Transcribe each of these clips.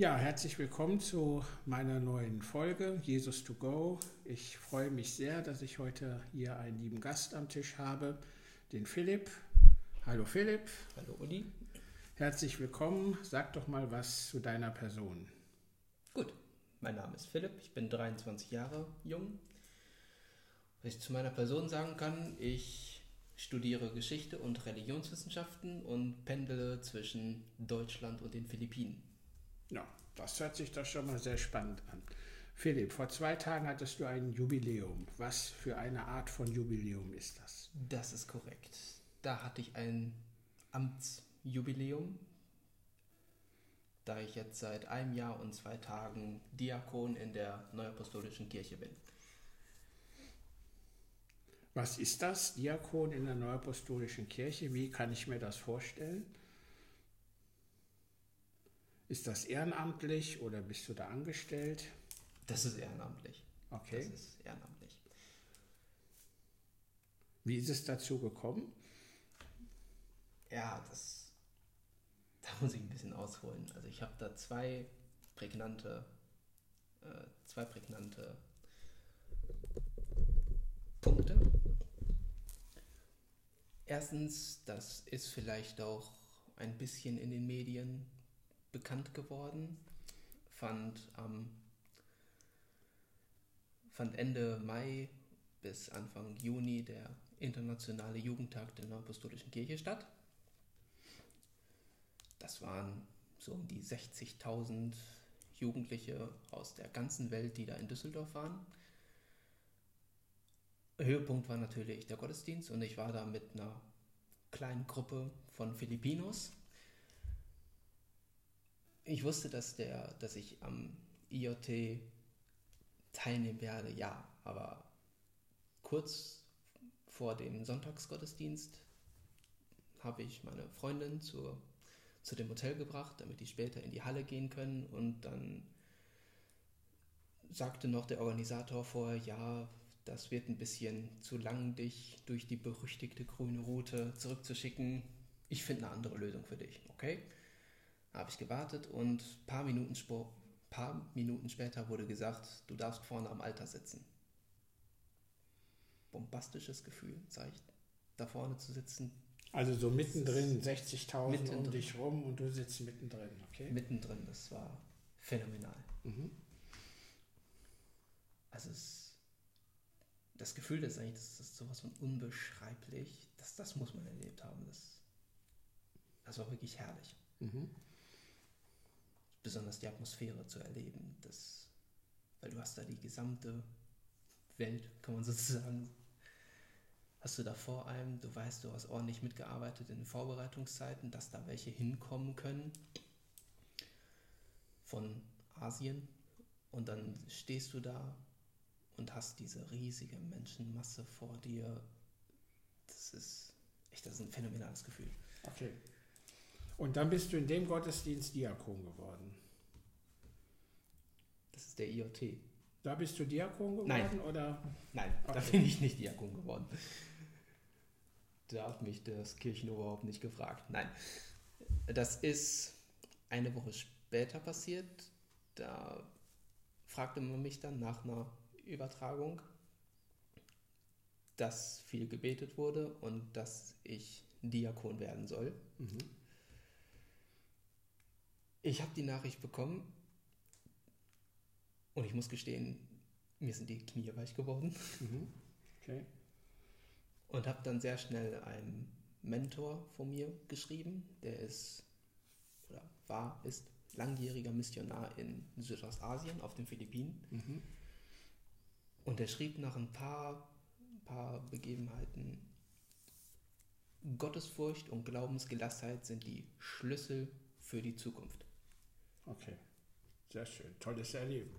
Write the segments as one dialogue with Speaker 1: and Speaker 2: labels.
Speaker 1: Ja, herzlich willkommen zu meiner neuen Folge Jesus to Go. Ich freue mich sehr, dass ich heute hier einen lieben Gast am Tisch habe, den Philipp. Hallo Philipp.
Speaker 2: Hallo Uli.
Speaker 1: Herzlich willkommen. Sag doch mal was zu deiner Person.
Speaker 2: Gut, mein Name ist Philipp, ich bin 23 Jahre jung. Was ich zu meiner Person sagen kann, ich studiere Geschichte und Religionswissenschaften und pendele zwischen Deutschland und den Philippinen.
Speaker 1: Ja, das hört sich doch schon mal sehr spannend an. Philipp, vor zwei Tagen hattest du ein Jubiläum. Was für eine Art von Jubiläum ist das?
Speaker 2: Das ist korrekt. Da hatte ich ein Amtsjubiläum, da ich jetzt seit einem Jahr und zwei Tagen Diakon in der Neuapostolischen Kirche bin.
Speaker 1: Was ist das, Diakon in der Neuapostolischen Kirche? Wie kann ich mir das vorstellen? Ist das ehrenamtlich oder bist du da angestellt?
Speaker 2: Das ist ehrenamtlich.
Speaker 1: Okay.
Speaker 2: Das ist ehrenamtlich.
Speaker 1: Wie ist es dazu gekommen?
Speaker 2: Ja, das. Da muss ich ein bisschen ausholen. Also ich habe da zwei prägnante, äh, zwei prägnante Punkte. Erstens, das ist vielleicht auch ein bisschen in den Medien bekannt geworden, fand am fand Ende Mai bis Anfang Juni der internationale Jugendtag der Neuapostolischen Kirche statt. Das waren so um die 60.000 Jugendliche aus der ganzen Welt, die da in Düsseldorf waren. Höhepunkt war natürlich der Gottesdienst und ich war da mit einer kleinen Gruppe von Filipinos ich wusste, dass, der, dass ich am IoT teilnehmen werde, ja, aber kurz vor dem Sonntagsgottesdienst habe ich meine Freundin zur, zu dem Hotel gebracht, damit die später in die Halle gehen können und dann sagte noch der Organisator vorher, ja, das wird ein bisschen zu lang, dich durch die berüchtigte grüne Route zurückzuschicken. Ich finde eine andere Lösung für dich, okay? Habe ich gewartet und ein paar Minuten, paar Minuten später wurde gesagt, du darfst vorne am Alter sitzen. Bombastisches Gefühl, sag ich, da vorne zu sitzen.
Speaker 1: Also so mittendrin, 60.000 um dich rum und du sitzt mittendrin, okay?
Speaker 2: Mittendrin, das war phänomenal. Mhm. Also es, das Gefühl ist eigentlich, das ist sowas von unbeschreiblich, das, das muss man erlebt haben. Das, das war wirklich herrlich. Mhm besonders die Atmosphäre zu erleben. Das, weil du hast da die gesamte Welt, kann man sozusagen, hast du da vor allem, du weißt, du hast ordentlich mitgearbeitet in den Vorbereitungszeiten, dass da welche hinkommen können von Asien und dann stehst du da und hast diese riesige Menschenmasse vor dir. Das ist echt, das ist ein phänomenales Gefühl.
Speaker 1: Okay. Und dann bist du in dem Gottesdienst Diakon geworden.
Speaker 2: Das ist der IoT.
Speaker 1: Da bist du Diakon geworden?
Speaker 2: Nein.
Speaker 1: Oder?
Speaker 2: Nein, okay. da bin ich nicht Diakon geworden. Da hat mich das Kirchenoberhaupt nicht gefragt. Nein. Das ist eine Woche später passiert. Da fragte man mich dann nach einer Übertragung, dass viel gebetet wurde und dass ich Diakon werden soll. Mhm. Ich habe die Nachricht bekommen und ich muss gestehen, mir sind die Knie weich geworden. Mhm. Okay. Und habe dann sehr schnell einen Mentor von mir geschrieben, der ist oder war, ist langjähriger Missionar in Südostasien auf den Philippinen. Mhm. Und er schrieb nach ein paar, paar Begebenheiten, Gottesfurcht und Glaubensgelassenheit sind die Schlüssel für die Zukunft.
Speaker 1: Okay, sehr schön. Tolles Erleben.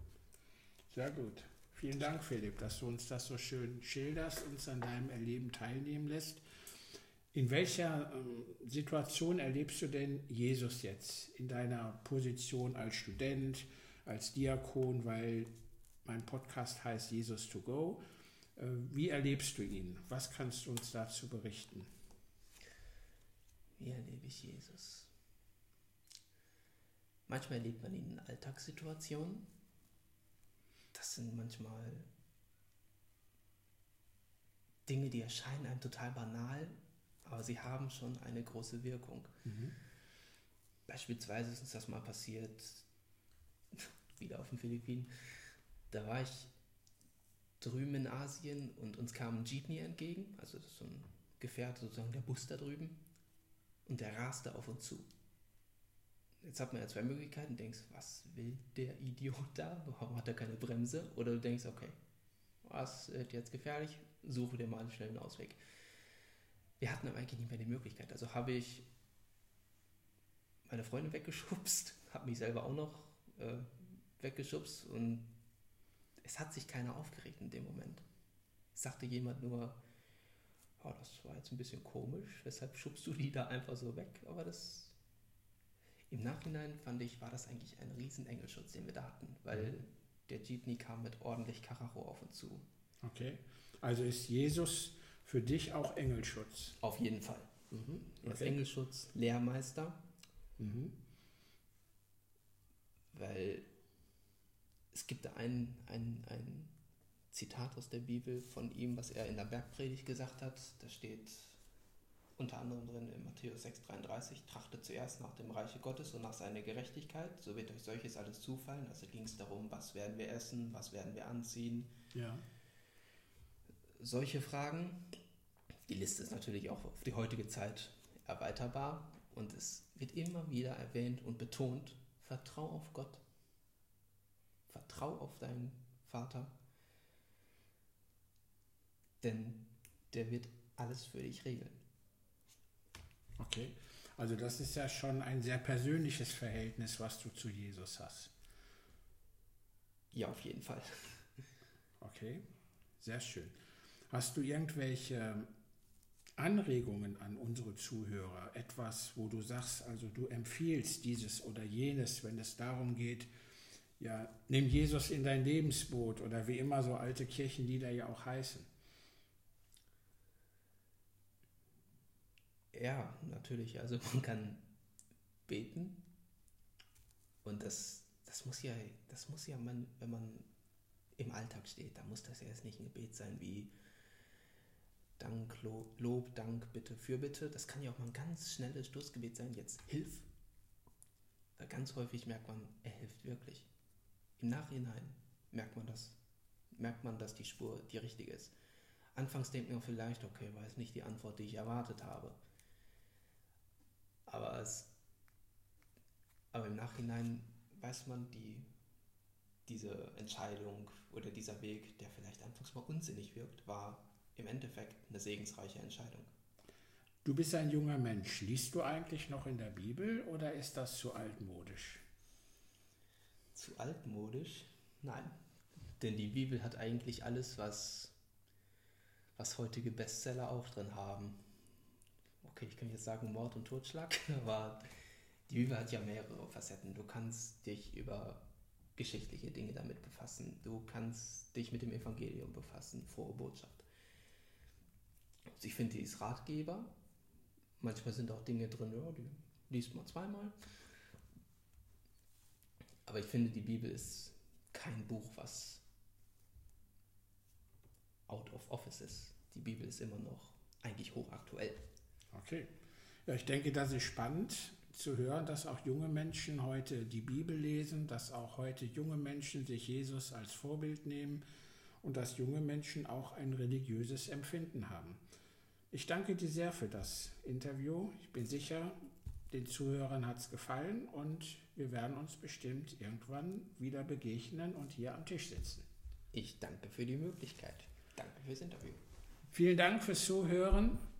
Speaker 1: Sehr gut. Vielen Dank, Philipp, dass du uns das so schön schilderst, uns an deinem Erleben teilnehmen lässt. In welcher ähm, Situation erlebst du denn Jesus jetzt in deiner Position als Student, als Diakon, weil mein Podcast heißt Jesus to Go? Äh, wie erlebst du ihn? Was kannst du uns dazu berichten?
Speaker 2: Wie erlebe ich Jesus? Manchmal erlebt man ihn in Alltagssituationen. Das sind manchmal Dinge, die erscheinen einem total banal, aber sie haben schon eine große Wirkung. Mhm. Beispielsweise ist uns das mal passiert, wieder auf den Philippinen. Da war ich drüben in Asien und uns kam ein Jeepney entgegen, also das ist so ein Gefährt, sozusagen der Bus da drüben, und der raste auf uns zu. Jetzt hat man ja zwei Möglichkeiten, denkst, was will der Idiot da? Warum hat er keine Bremse? Oder du denkst, okay, was ist jetzt gefährlich? Suche dir mal einen Ausweg. Wir hatten aber eigentlich nicht mehr die Möglichkeit. Also habe ich meine Freundin weggeschubst, habe mich selber auch noch äh, weggeschubst und es hat sich keiner aufgeregt in dem Moment. Es sagte jemand nur, oh, das war jetzt ein bisschen komisch, weshalb schubst du die da einfach so weg? Aber das im Nachhinein fand ich, war das eigentlich ein riesen Engelschutz, den wir da hatten, weil mhm. der Jeepney kam mit ordentlich Karacho auf uns zu.
Speaker 1: Okay, also ist Jesus für dich auch Engelschutz?
Speaker 2: Auf jeden Fall. Mhm. Okay. Als Engelschutz Lehrmeister. Mhm. Weil es gibt da ein, ein, ein Zitat aus der Bibel von ihm, was er in der Bergpredigt gesagt hat. Da steht unter anderem drin in Matthäus 6,33, trachtet zuerst nach dem Reiche Gottes und nach seiner Gerechtigkeit, so wird euch solches alles zufallen. Also ging es darum, was werden wir essen, was werden wir anziehen. Ja. Solche Fragen. Die Liste ist natürlich auch auf die heutige Zeit erweiterbar und es wird immer wieder erwähnt und betont, vertrau auf Gott. Vertrau auf deinen Vater, denn der wird alles für dich regeln.
Speaker 1: Okay, also das ist ja schon ein sehr persönliches Verhältnis, was du zu Jesus hast.
Speaker 2: Ja, auf jeden Fall.
Speaker 1: Okay, sehr schön. Hast du irgendwelche Anregungen an unsere Zuhörer? Etwas, wo du sagst, also du empfiehlst dieses oder jenes, wenn es darum geht, ja, nimm Jesus in dein Lebensboot oder wie immer so alte Kirchenlieder ja auch heißen.
Speaker 2: Ja, natürlich. Also man kann beten und das, das muss ja, das muss ja man, wenn man im Alltag steht, da muss das ja jetzt nicht ein Gebet sein wie Dank, Lob, Lob, Dank, Bitte, Fürbitte. Das kann ja auch mal ein ganz schnelles Stoßgebet sein. Jetzt hilf. Weil ganz häufig merkt man, er hilft wirklich. Im Nachhinein merkt man das, merkt man, dass die Spur die richtige ist. Anfangs denkt man vielleicht, okay, war es nicht die Antwort, die ich erwartet habe. Aber, es, aber im Nachhinein weiß man, die, diese Entscheidung oder dieser Weg, der vielleicht anfangs mal unsinnig wirkt, war im Endeffekt eine segensreiche Entscheidung.
Speaker 1: Du bist ein junger Mensch. Liest du eigentlich noch in der Bibel oder ist das zu altmodisch?
Speaker 2: Zu altmodisch? Nein. Denn die Bibel hat eigentlich alles, was, was heutige Bestseller auch drin haben okay, ich kann jetzt sagen Mord und Totschlag, aber die Bibel hat ja mehrere Facetten. Du kannst dich über geschichtliche Dinge damit befassen. Du kannst dich mit dem Evangelium befassen, frohe Botschaft. Also ich finde, die ist Ratgeber. Manchmal sind auch Dinge drin, ja, die liest man zweimal. Aber ich finde, die Bibel ist kein Buch, was out of office ist. Die Bibel ist immer noch eigentlich hochaktuell.
Speaker 1: Okay. Ja, ich denke, das ist spannend zu hören, dass auch junge Menschen heute die Bibel lesen, dass auch heute junge Menschen sich Jesus als Vorbild nehmen und dass junge Menschen auch ein religiöses Empfinden haben. Ich danke dir sehr für das Interview. Ich bin sicher, den Zuhörern hat es gefallen und wir werden uns bestimmt irgendwann wieder begegnen und hier am Tisch sitzen.
Speaker 2: Ich danke für die Möglichkeit. Danke fürs Interview.
Speaker 1: Vielen Dank fürs Zuhören.